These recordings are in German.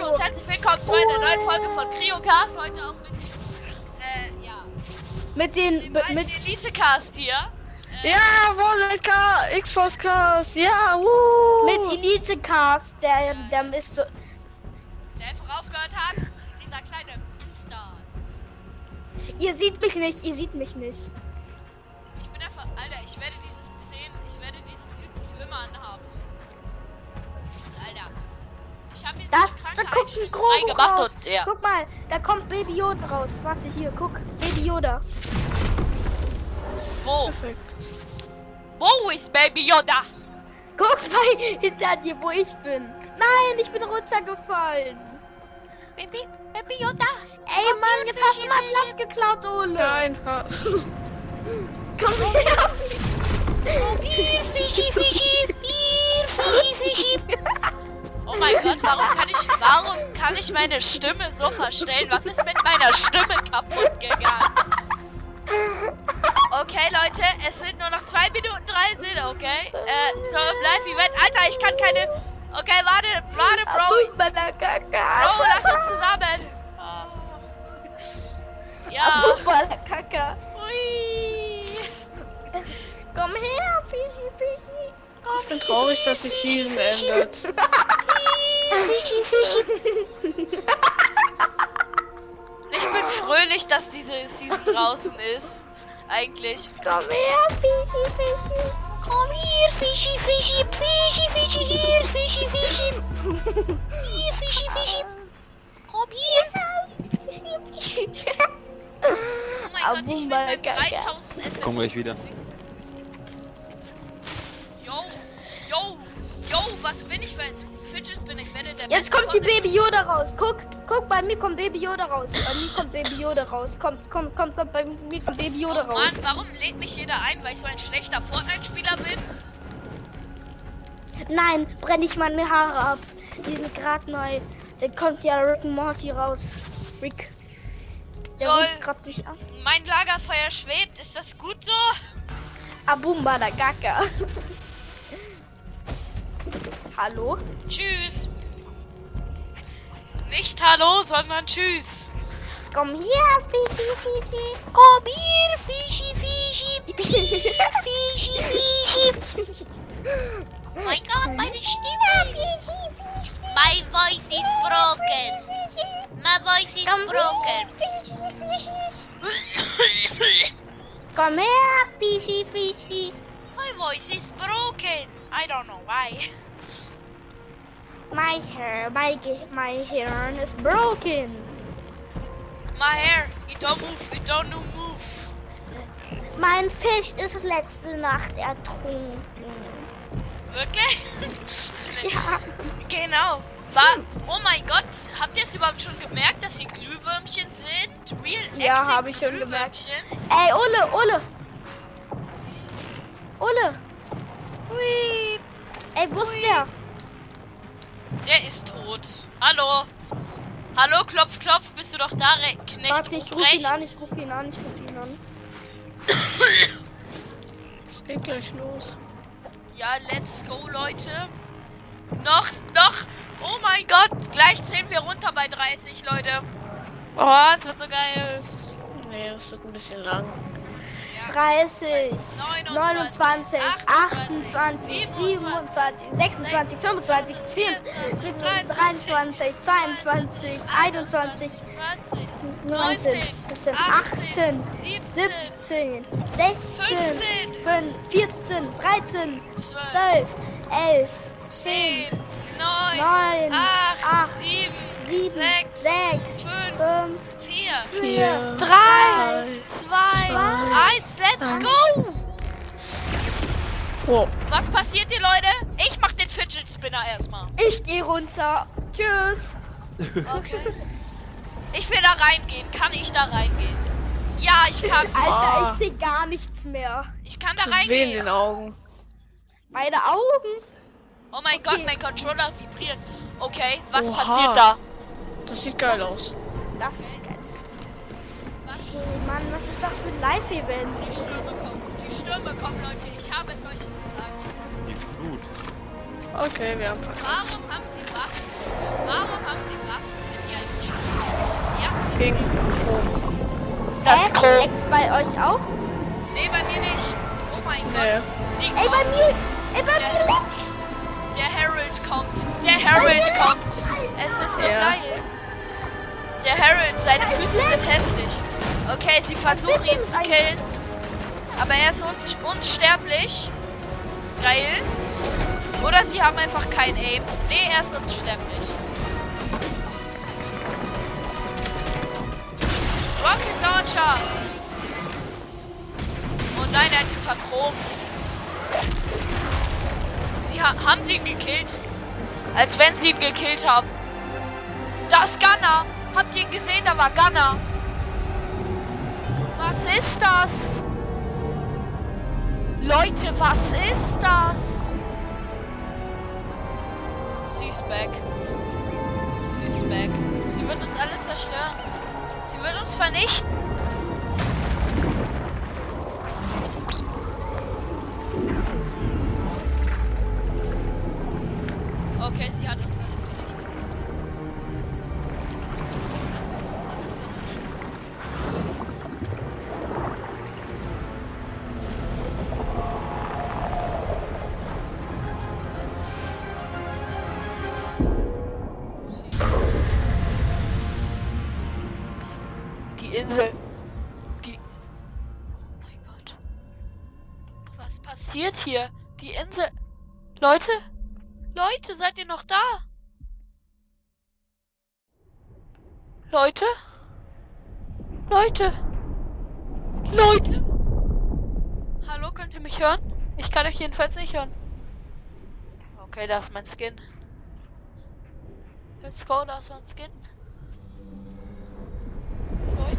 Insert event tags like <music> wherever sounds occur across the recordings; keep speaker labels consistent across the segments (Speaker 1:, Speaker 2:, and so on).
Speaker 1: hallo und herzlich willkommen zu einer neuen Folge von CryoCast. Heute auch mit, äh, ja,
Speaker 2: Mit den. Mit, mit,
Speaker 1: Elite-Cast hier.
Speaker 3: Ja, Wallet X-Force Cars, ja, wuh.
Speaker 2: mit Elite Cast, der, der ist so.
Speaker 1: Der einfach aufgehört hat. Dieser kleine Bastard.
Speaker 2: Ihr seht mich nicht, ihr seht mich nicht.
Speaker 1: Ich bin einfach, Alter, ich werde dieses 10, ich werde dieses Üben für immer anhaben. Alter. Ich habe jetzt
Speaker 2: Das, da guckt ein Grogu raus.
Speaker 1: und ja.
Speaker 2: Guck mal, da kommt Baby Yoda raus. Warte hier, guck. Baby Yoda.
Speaker 1: Wo?
Speaker 3: Perfekt.
Speaker 1: Wo ist Baby Yoda?
Speaker 2: Guck mal hinter dir, wo ich bin. Nein, ich bin runtergefallen.
Speaker 1: Baby, Baby Yoda.
Speaker 2: Ey, Mann, jetzt hast du mal Platz geklaut, Ole.
Speaker 3: Fass.
Speaker 2: Komm her. <laughs>
Speaker 1: Hier, Fischi, Fischi, hier, Fischi, Fischi. <laughs> Oh mein Gott, warum kann ich, warum kann ich meine Stimme so verstellen? Was ist mit meiner Stimme kaputt gegangen? Okay, Leute, es sind nur noch 2 Minuten 13, okay? Äh, zum Live-Event. Alter, ich kann keine... Okay, warte, warte, Bro. Bro, lass uns zusammen. Ja.
Speaker 2: Abu Balakaka.
Speaker 1: Ui.
Speaker 2: Komm her, Fischi, Fischi.
Speaker 3: Ich bin traurig, dass die Season <laughs> endet.
Speaker 1: Fischi, Fischi. <laughs> Ich bin fröhlich, dass diese Season draußen ist. Eigentlich.
Speaker 2: Komm her, Fischi, Fischi.
Speaker 1: Komm hier, Fischi, Fischi, Fischi, Fischi, hier, Fischi, Fischi. Hier, Fischi, Fischi. Komm hier.
Speaker 2: Fischi, Fischi.
Speaker 1: Oh mein Gott, ich bin beim
Speaker 2: Abumbalakaka.
Speaker 1: 3000 FPS.
Speaker 4: Komm gleich wieder.
Speaker 1: Yo, yo, yo, was bin ich für ein Fidget Spinner? Werde der
Speaker 2: Jetzt kommt die Baby Yoda raus. Guck, guck, bei mir kommt Baby Yoda raus. Bei mir kommt Baby Yoda raus. Kommt, kommt, kommt, kommt, bei mir kommt Baby Yoda
Speaker 1: Och,
Speaker 2: raus.
Speaker 1: Mann, warum lädt mich jeder ein, weil ich so ein schlechter Fortnite-Spieler bin?
Speaker 2: Nein, brenne ich meine Haare ab. Die sind gerade neu. Dann kommt ja Rick und Morty raus. Rick. Der
Speaker 1: Lol.
Speaker 2: ruft grad dich an.
Speaker 1: Mein Lagerfeuer schwebt, ist das gut so?
Speaker 2: Abumba da Gaka. Hallo?
Speaker 1: Tschüss. Nicht Hallo, sondern Tschüss.
Speaker 2: Komm her, Fischi, Fischi.
Speaker 1: Komm hier, Fischi, Fischi, <laughs> Fischi, Fischi. Oh mein Gott, meine Stimme. My voice is broken. My voice is
Speaker 2: Komm
Speaker 1: broken.
Speaker 2: Komm her, Fischi, Fischi.
Speaker 1: My voice is broken. I don't know why.
Speaker 2: My hair, my, my hair is broken.
Speaker 1: My hair, it don't move, it don't move.
Speaker 2: Mein Fisch ist letzte Nacht ertrunken.
Speaker 1: Wirklich? <laughs>
Speaker 2: Ja.
Speaker 1: Genau. War, oh mein Gott, habt ihr es überhaupt schon gemerkt, dass hier Glühwürmchen sind? Real
Speaker 2: Ja,
Speaker 1: acting
Speaker 2: hab ich schon gemerkt. Ey, Ole, Ole. Ole,
Speaker 1: Hui,
Speaker 2: ey, wo ist der?
Speaker 1: Der ist tot. Hallo? Hallo, klopf, klopf, bist du doch da, Re Knecht
Speaker 2: Warte, ich ruf ihn an, ich ruf ihn an, ich ruf ihn an.
Speaker 3: Es geht gleich los.
Speaker 1: Ja, let's go, Leute. Noch, noch. Oh mein Gott, gleich zählen wir runter bei 30, Leute. Oh, es wird so geil.
Speaker 3: Nee, das wird ein bisschen lang.
Speaker 2: 30, 29, 28, 27, 26, 25, 24, 23, 22, 21, 19, 18, 17, 16, 14, 13, 12, 11, 10,
Speaker 1: 9,
Speaker 2: 9,
Speaker 1: 8,
Speaker 2: 8,
Speaker 1: 7,
Speaker 2: 7,
Speaker 1: 6,
Speaker 2: 6,
Speaker 1: 5,
Speaker 2: 5,
Speaker 1: 4,
Speaker 2: 4,
Speaker 1: 3, 2,
Speaker 3: zwei,
Speaker 1: 1, let's
Speaker 3: eins.
Speaker 1: go!
Speaker 3: Wow.
Speaker 1: Was passiert hier, Leute? Ich mach den Fidget Spinner erstmal.
Speaker 2: Ich geh runter. Tschüss.
Speaker 1: Okay. Ich will da reingehen. Kann ich da reingehen? Ja, ich kann. <laughs>
Speaker 2: Alter,
Speaker 3: Ah.
Speaker 2: ich sehe gar nichts mehr.
Speaker 1: Ich kann da
Speaker 3: weh in
Speaker 1: reingehen.
Speaker 3: den Augen.
Speaker 2: Meine Augen.
Speaker 1: Oh mein
Speaker 2: Okay.
Speaker 1: Gott, mein Controller vibriert. Okay, was
Speaker 3: Oha.
Speaker 1: passiert da?
Speaker 3: Das sieht geil aus.
Speaker 2: Das ist geil. Ist das für ein Live-Event?
Speaker 1: Die Stürme kommen. Die Stürme kommen, Leute. Ich habe es euch zu sagen.
Speaker 4: Nichts gut.
Speaker 3: Okay, wir haben verkackt.
Speaker 1: Warum haben sie Waffen? Warum haben sie Waffen?
Speaker 3: gegen Chrom.
Speaker 1: Das
Speaker 2: Hä?
Speaker 1: Chrom.
Speaker 2: Leckt's bei euch auch?
Speaker 1: Nee, bei mir nicht. Oh mein
Speaker 3: Nee.
Speaker 1: Gott. Sie
Speaker 2: Ey, bei mir, ey, bei
Speaker 1: Ja.
Speaker 2: mir leckt's.
Speaker 1: Der Harold kommt. Der Harold kommt. Es ist so
Speaker 3: Ja.
Speaker 1: geil. Der Harold, seine Füße sind hässlich. Okay, sie versuchen ihn zu killen. Aber er ist uns unsterblich. Geil. Oder sie haben einfach kein Aim. Nee, er ist unsterblich. Rocket Launcher. Oh nein, er hat ihn verchromt. Sie ha haben sie ihn gekillt. Als wenn sie ihn gekillt haben. Das Gunner. Habt ihr ihn gesehen? Da war Gunner. Was ist das? Leute, was ist das? Sie ist back. Sie ist back. Sie wird uns alle zerstören. Sie wird uns vernichten. Insel. Die. Oh mein Gott. Was passiert hier? Die Insel. Leute? Leute, seid ihr noch da? Leute? Leute? Leute? Hallo, könnt ihr mich hören? Ich kann euch jedenfalls nicht hören. Okay, da ist mein Skin. Let's go, da ist mein Skin.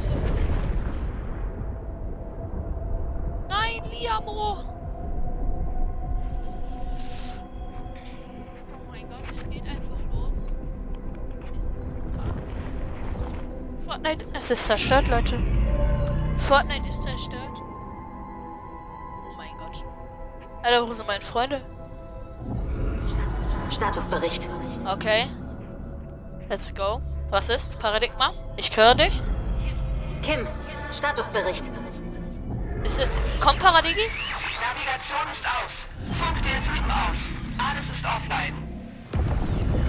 Speaker 1: Leute. Nein, Liamo! Oh mein Gott, es geht einfach los. Es ist so krass. Fortnite, es ist zerstört, Leute. Fortnite ist zerstört. Oh mein Gott. Alter, wo sind meine Freunde?
Speaker 4: Statusbericht.
Speaker 1: Okay. Let's go. Was ist? Paradigma? Ich höre dich.
Speaker 4: Kim, Statusbericht.
Speaker 1: Ist es. Kommt Paradigi?
Speaker 5: Navigation ist aus. Funk der 7 aus. Alles ist offline.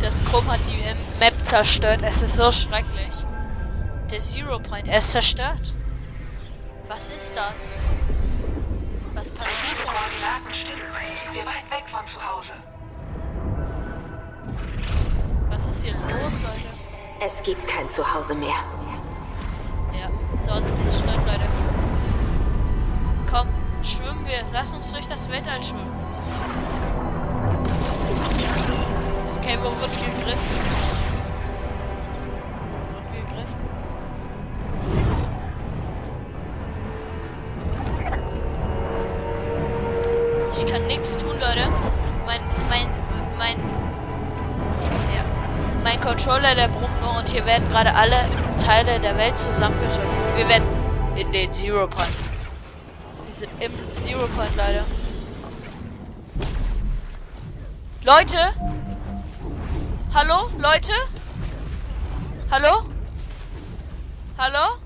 Speaker 1: Das Chrom hat die Map zerstört. Es ist so schrecklich. Der Zero Point, er ist zerstört. Was ist das? Was passiert
Speaker 5: Diese? Koordinaten stimmen. Sind wir weit weg von zu Hause.
Speaker 1: Was ist hier los, Leute?
Speaker 4: Es gibt kein Zuhause mehr.
Speaker 1: Hause ist zerstört, Leute. Komm, schwimmen wir. Lass uns durch das Weltall schwimmen. Okay, wo wurden wir gegriffen? Wo wurden wir gegriffen? Ich kann nichts tun, Leute. Mein, mein, mein, ja, mein Controller, der brummt nur und hier werden gerade alle Teile der Welt zusammengedrückt. Wir werden in den Zero Point. Wir sind im Zero Point, Leute. Leute? Hallo? Leute? Hallo? Hallo?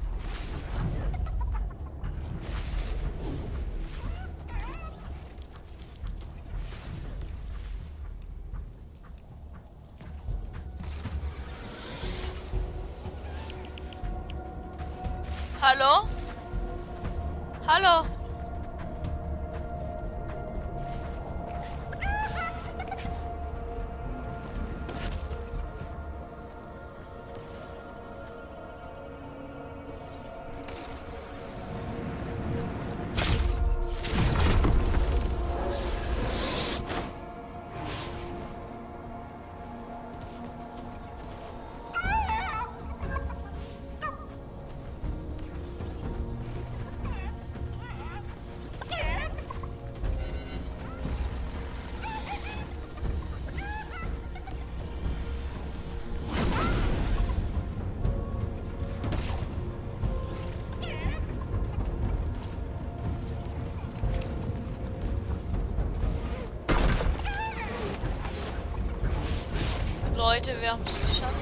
Speaker 1: Leute, wir haben es geschafft.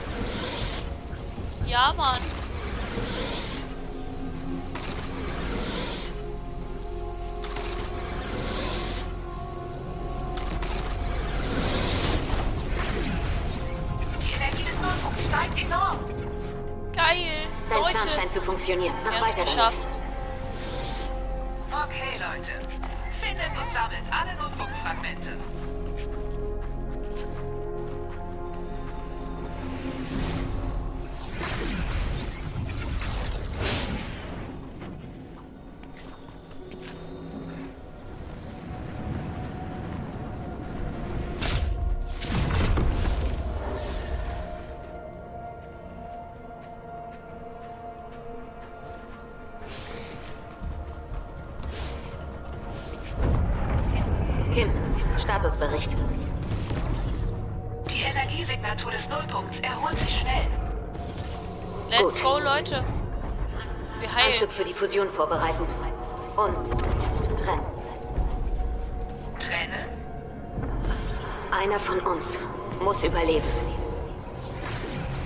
Speaker 1: Ja, Mann.
Speaker 4: Statusbericht.
Speaker 5: Die Energiesignatur des Nullpunkts erholt sich schnell.
Speaker 1: Let's
Speaker 4: Gut.
Speaker 1: go, Leute. Wir heilen.
Speaker 4: Anzug für die Fusion vorbereiten. Und trennen.
Speaker 5: Trennen?
Speaker 4: Einer von uns muss überleben.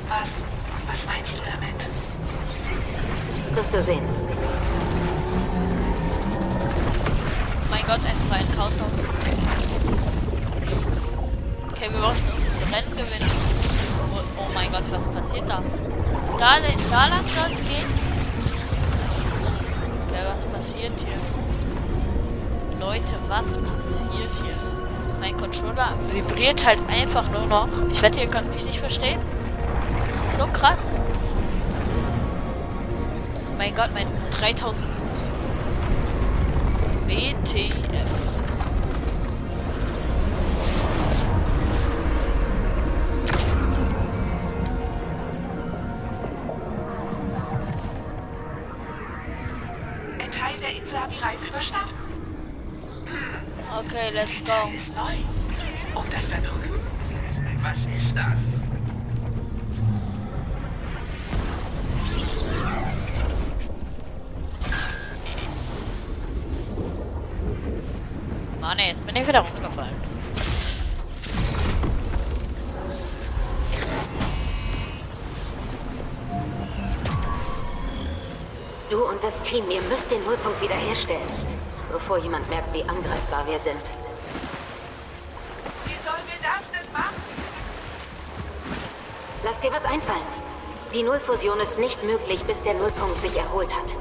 Speaker 5: Was? Was meinst du damit?
Speaker 4: Wirst du sehen.
Speaker 1: mein Gott, ein freien Chaosraum. Okay, wir müssen ein Rennen gewinnen. Oh, oh mein Gott, was passiert da? Da, da lang soll es gehen? Okay, was passiert hier? Leute, was passiert hier? Mein Controller vibriert halt einfach nur noch. Ich wette, ihr könnt mich nicht verstehen. Das ist so krass. Mein Gott, mein 3000 WTF.
Speaker 5: Überstanden.
Speaker 1: Okay, let's go.
Speaker 5: ist neu. Und das da drüben? Was ist das?
Speaker 1: Mann, jetzt bin ich wieder runtergefallen.
Speaker 4: Team, ihr müsst den Nullpunkt wiederherstellen. Bevor jemand merkt, wie angreifbar wir sind.
Speaker 5: Wie sollen wir das denn machen?
Speaker 4: Lass dir was einfallen. Die Nullfusion ist nicht möglich, bis der Nullpunkt sich erholt hat.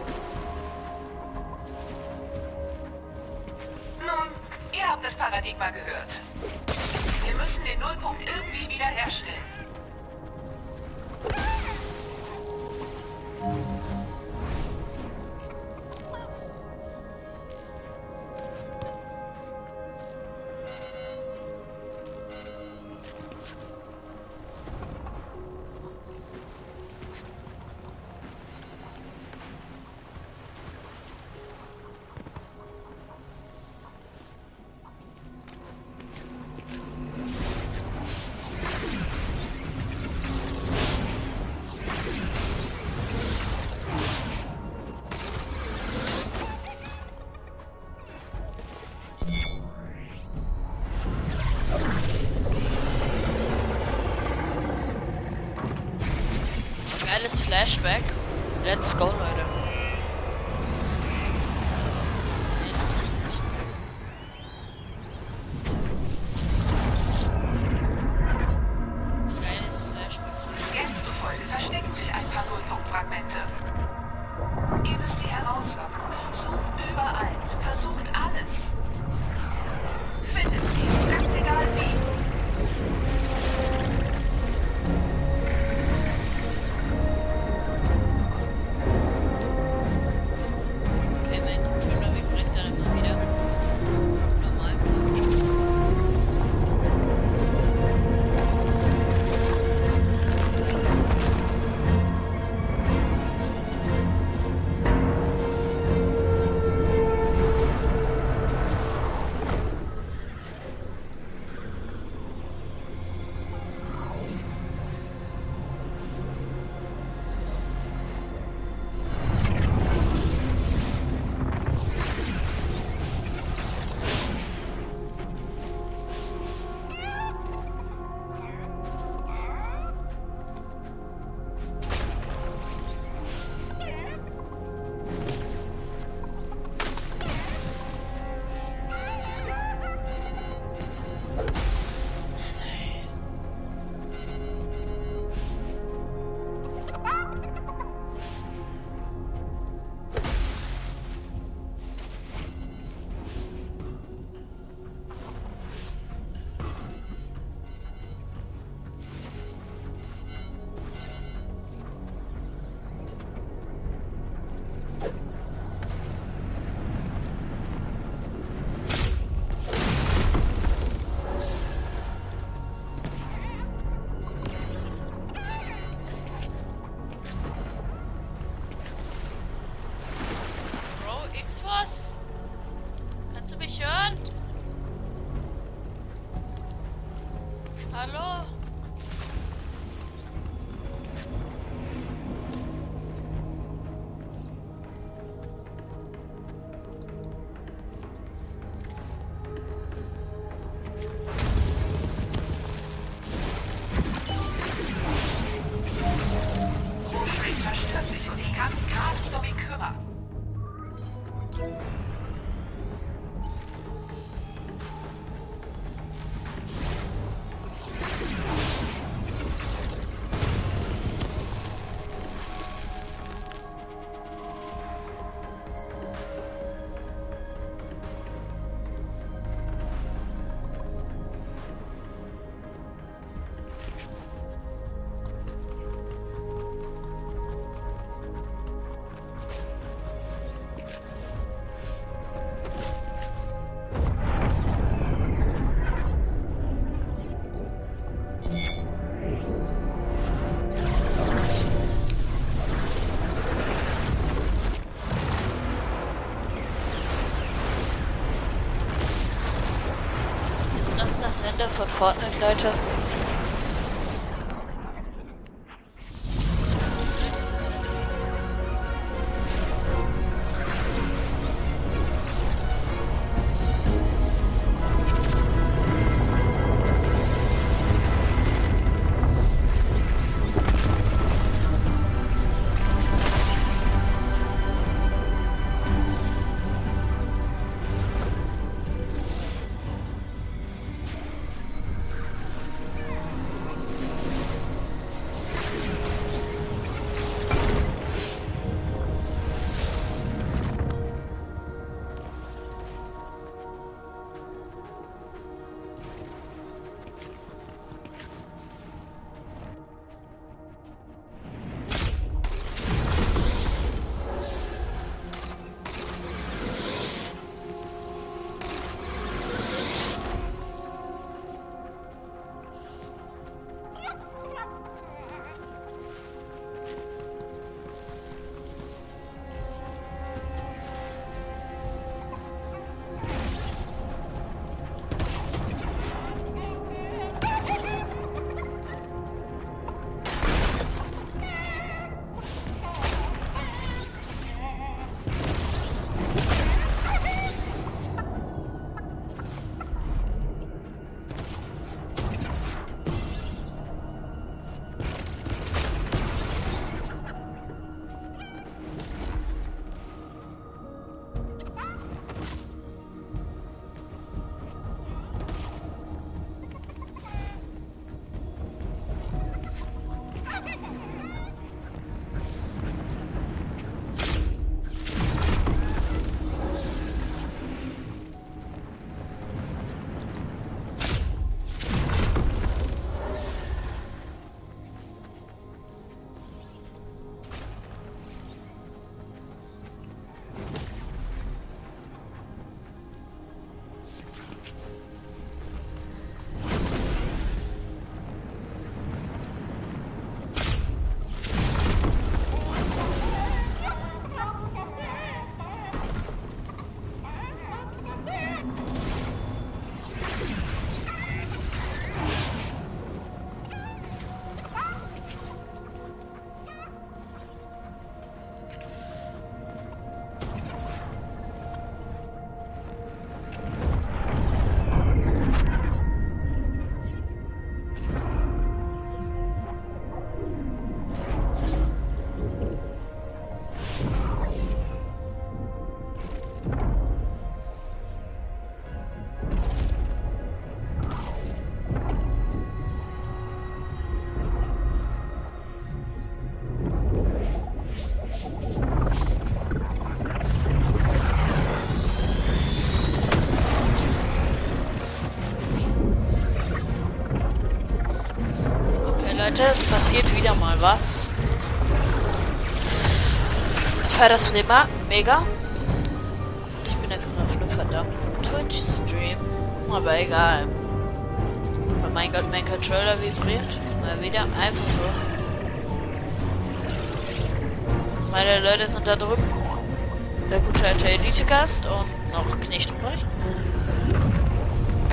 Speaker 1: Geiles Flashback. Let's go, Leute. Carlos. Ende von Fortnite, Leute? Wieder mal was. Ich feiere das Thema mega. Ich bin einfach auf einem verdammten Twitch-Stream. Aber egal. Oh mein Gott, mein Controller vibriert. Mal wieder einfach so. Meine Leute sind da drüben. Der gute alte Elite-Gast und noch Knecht euch.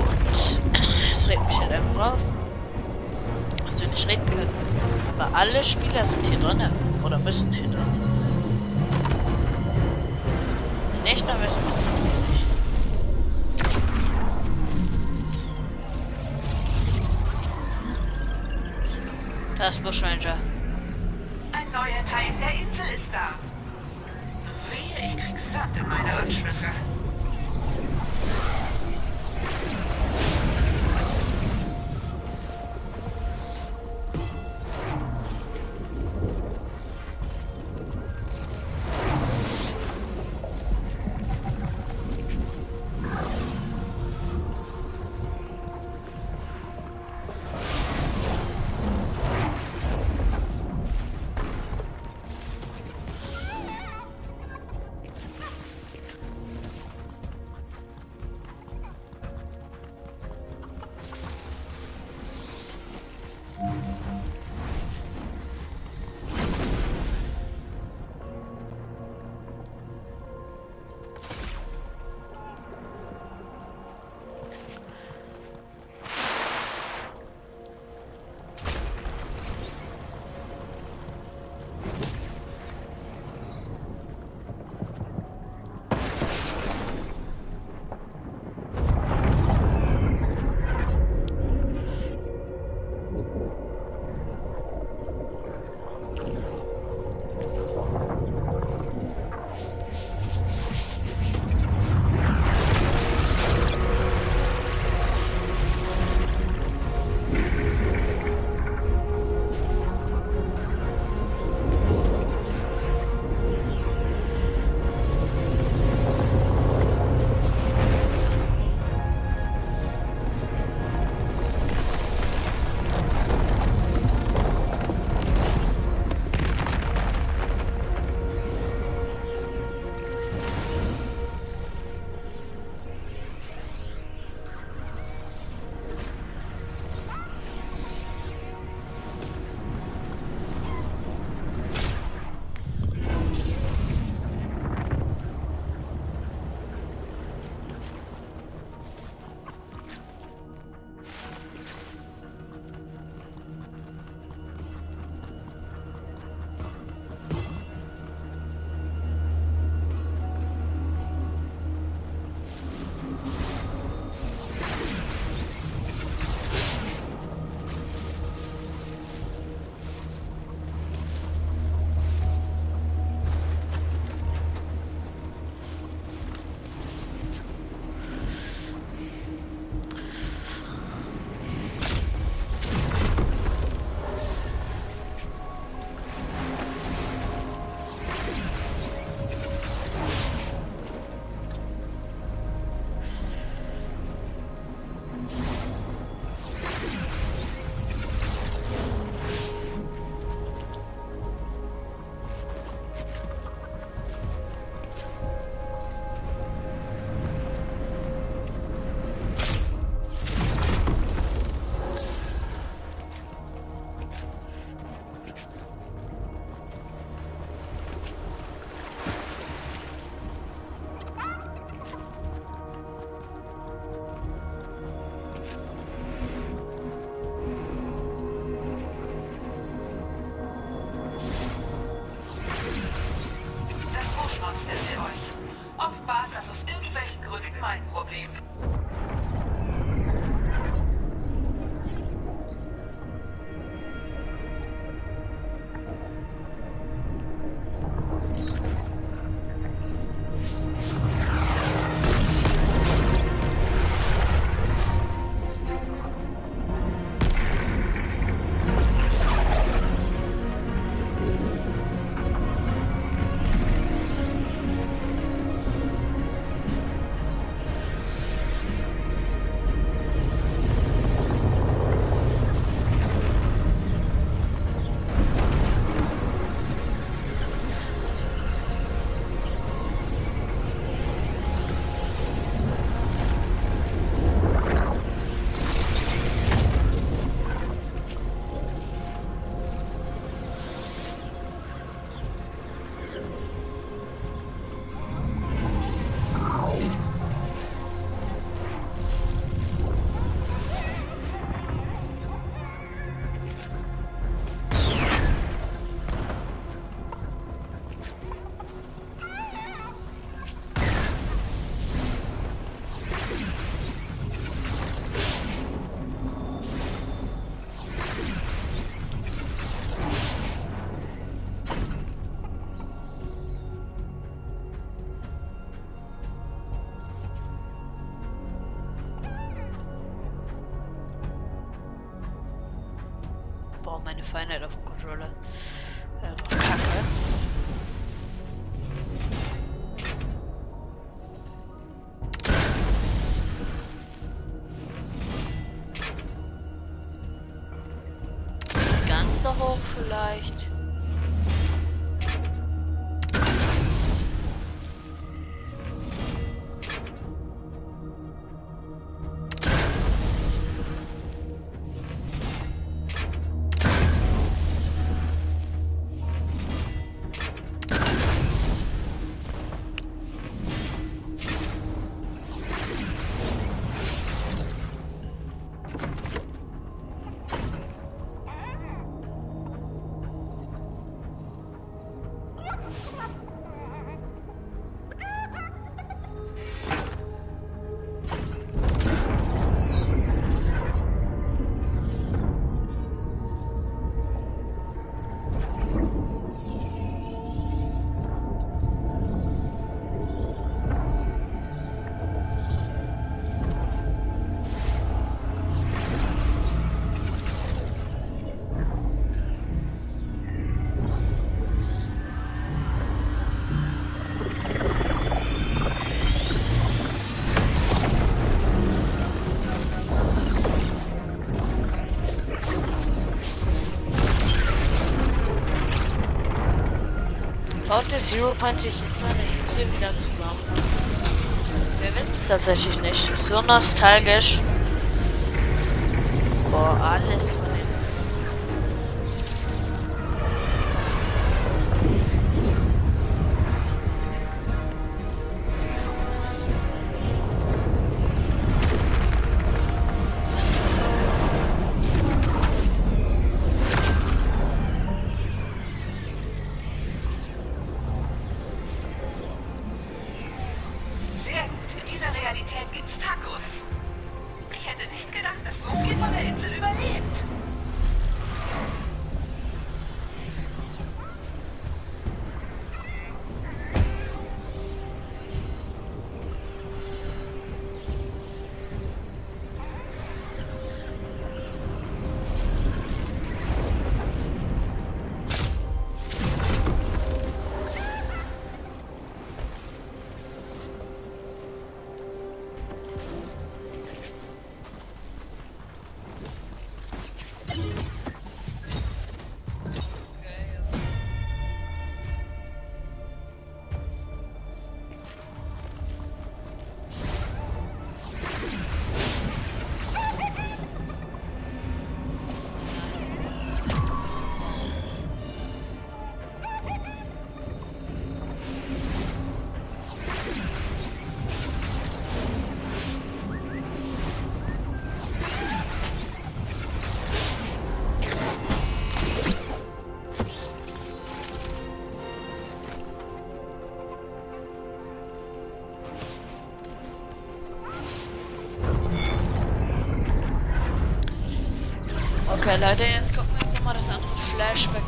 Speaker 1: Und <clears throat> es regt mich halt einfach auf dass wir nicht reden können. Aber alle Spieler sind hier drin. Oder müssen hier drin sein. Nicht, dann wissen wir es ist Bush Ranger.
Speaker 5: Ein neuer Teil der Insel ist da. Wehe ich krieg Sand in meine Anschlüsse.
Speaker 1: Meine Feinheit auf dem Controller. Einfach kacke. Nicht ganz so hoch vielleicht. Baut der Zero Point sich in seiner Insel wieder zusammen? Wir wissen es tatsächlich nicht. Ist so nostalgisch. Boah, alles Okay, Leute, jetzt gucken wir uns nochmal das andere Flashback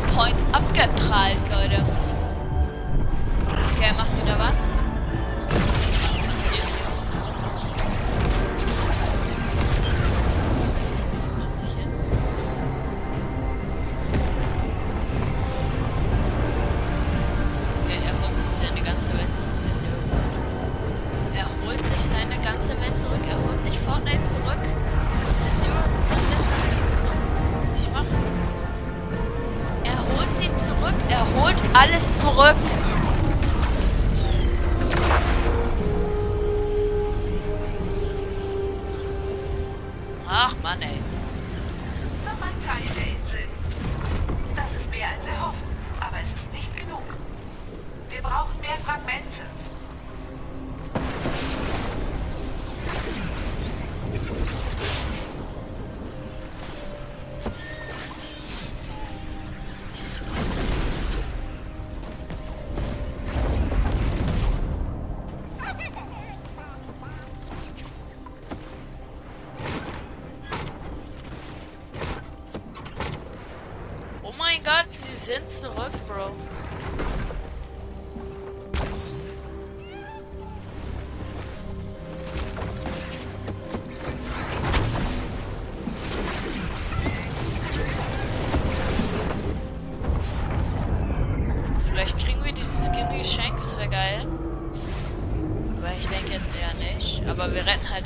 Speaker 1: Point abgeprallt, Leute. Okay, macht wieder was?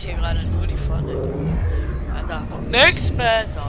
Speaker 1: hier gerade nur die vorne. Also, nix besser.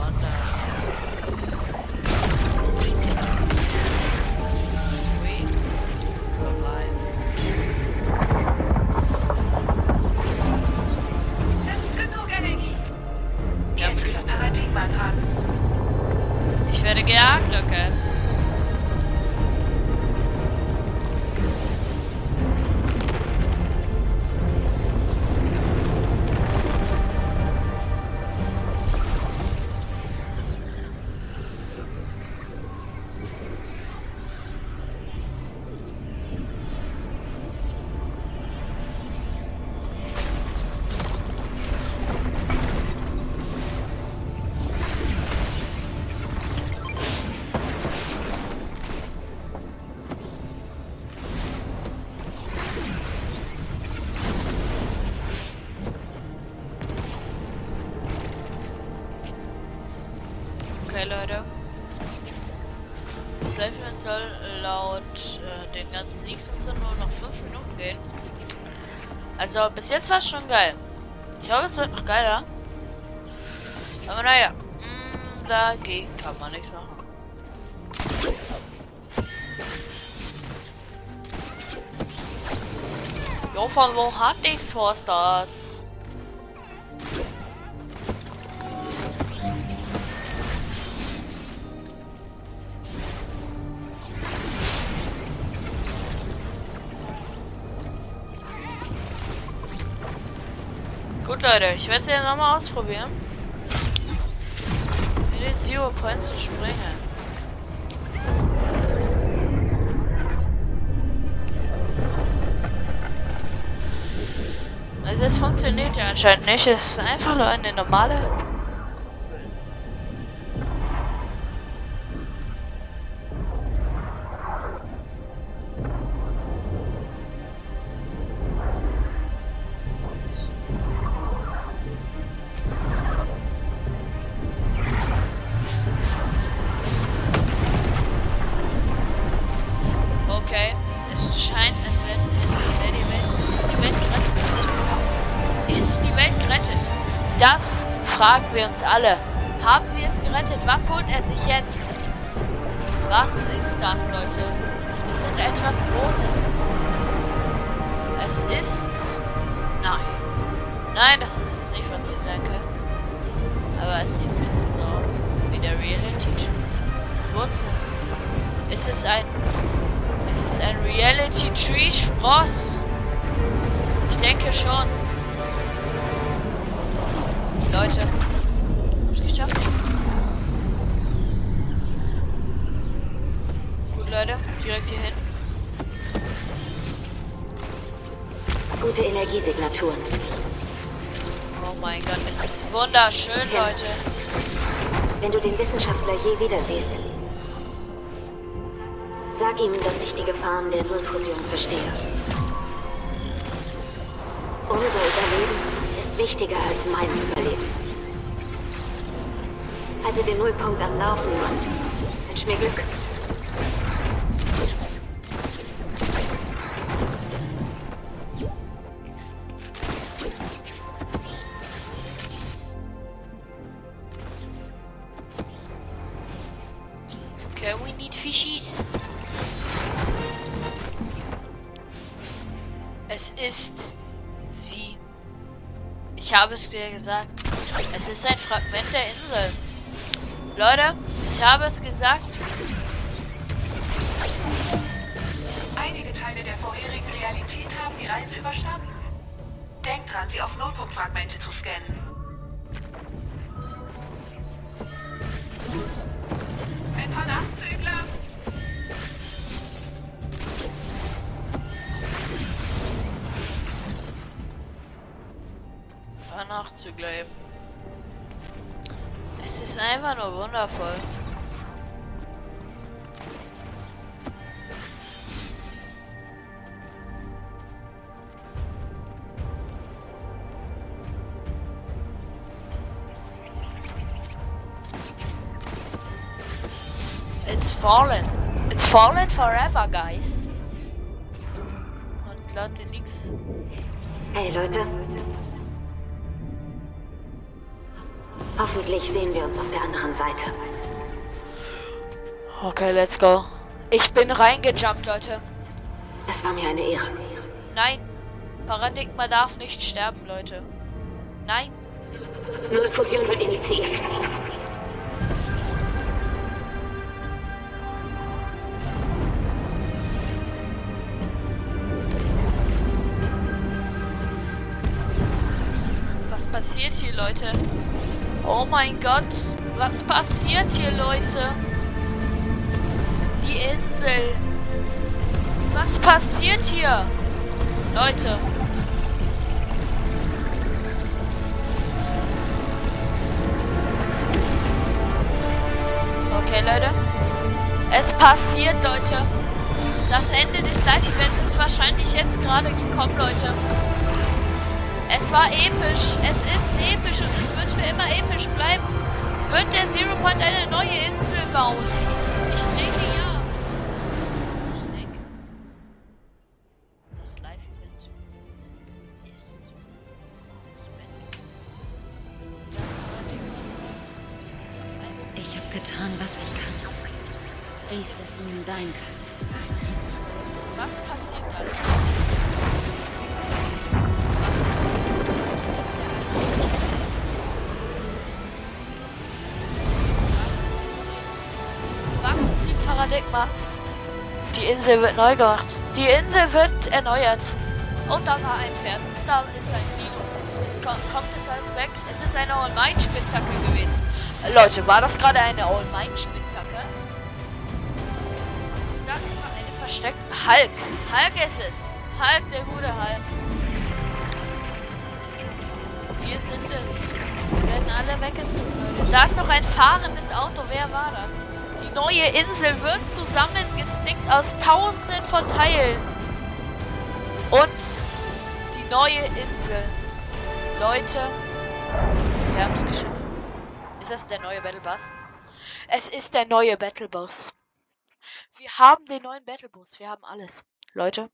Speaker 1: Okay, Leute. Das soll laut äh, den ganzen Leaks und so nur noch 5 Minuten gehen. Also, bis jetzt war es schon geil. Ich hoffe, es wird noch geiler. Aber naja, mh, dagegen kann man nichts machen. Jo, von wo hat X-Force das? Leute, ich werde es ja nochmal ausprobieren. In den Zero Point zu springen. Also es funktioniert ja anscheinend nicht. Es ist einfach nur eine normale fragen wir uns alle, haben wir es gerettet? Was holt er sich jetzt? Was ist das, Leute? Es ist etwas Großes. Es ist... Nein. Nein, das ist es nicht, was ich denke. Aber es sieht ein bisschen so aus. Wie der Reality Tree. Wurzel. Es ist ein... Es ist ein Reality Tree Spross. Ich denke schon. Leute. Hab's geschafft. Gut, Leute. Direkt hier hin.
Speaker 4: Gute Energiesignaturen.
Speaker 1: Oh mein Gott, es ist wunderschön,
Speaker 4: Ja.
Speaker 1: Leute.
Speaker 4: Wenn du den Wissenschaftler je wieder siehst, sag ihm, dass ich die Gefahren der Nullfusion verstehe. Unser Überleben ist wichtiger als mein Überleben. Halte den Nullpunkt am Laufen und wünsch mir Glück.
Speaker 1: Habe es dir gesagt. Es ist ein Fragment der Insel. Leute, ich habe es gesagt.
Speaker 5: Einige Teile der vorherigen Realität haben die Reise überstanden. Denkt dran, sie auf Nullpunktfragmente zu scannen. Nachzügler
Speaker 1: eben. Es ist einfach nur wundervoll. It's fallen. It's fallen forever, guys. Und Leute, nix.
Speaker 4: Hey Leute. Hoffentlich sehen wir uns auf der anderen Seite.
Speaker 1: Okay, let's go. Ich bin reingejumpt, Leute.
Speaker 4: Es war mir eine Ehre.
Speaker 1: Nein. Paradigma darf nicht sterben, Leute. Nein.
Speaker 4: Nullfusion wird initiiert.
Speaker 1: Was passiert hier, Leute? Oh mein Gott. Was passiert hier, Leute? Die Insel. Was passiert hier? Leute. Okay, Leute. Es passiert, Leute. Das Ende des Live-Events ist wahrscheinlich jetzt gerade gekommen, Leute. Es war episch. Es ist episch und es wird für immer episch bleiben. Wird der Zero Point eine neue Insel bauen? Ich denke ja. Ich denke. Das Live-Event ist. Das
Speaker 6: Ich habe getan, was ich kann. Dies ist nun dein.
Speaker 1: Was passiert dann? Paradigma? Die Insel wird neu gemacht. Die Insel wird erneuert. Und da war ein Pferd. Da ist ein Dino. Es kommt, kommt es alles weg. Es ist eine All-Might-Spitzhacke gewesen. Leute, war das gerade eine All-Might-Spitzhacke? Ist da etwa eine versteckte Hulk? Hulk ist es. Hulk, der gute Hulk. Wir sind es. Wir werden alle weggezogen. Da ist noch ein fahrendes Auto. Wer war das? Neue Insel wird zusammengestickt aus tausenden von Teilen. Und die neue Insel. Leute, wir haben es geschafft. Ist das der neue Battle Bus? Es ist der neue Battle Bus. Wir haben den neuen Battle Bus. Wir haben alles. Leute.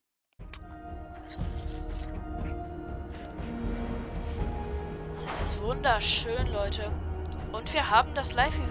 Speaker 1: Es ist wunderschön, Leute. Und wir haben das Live-Event.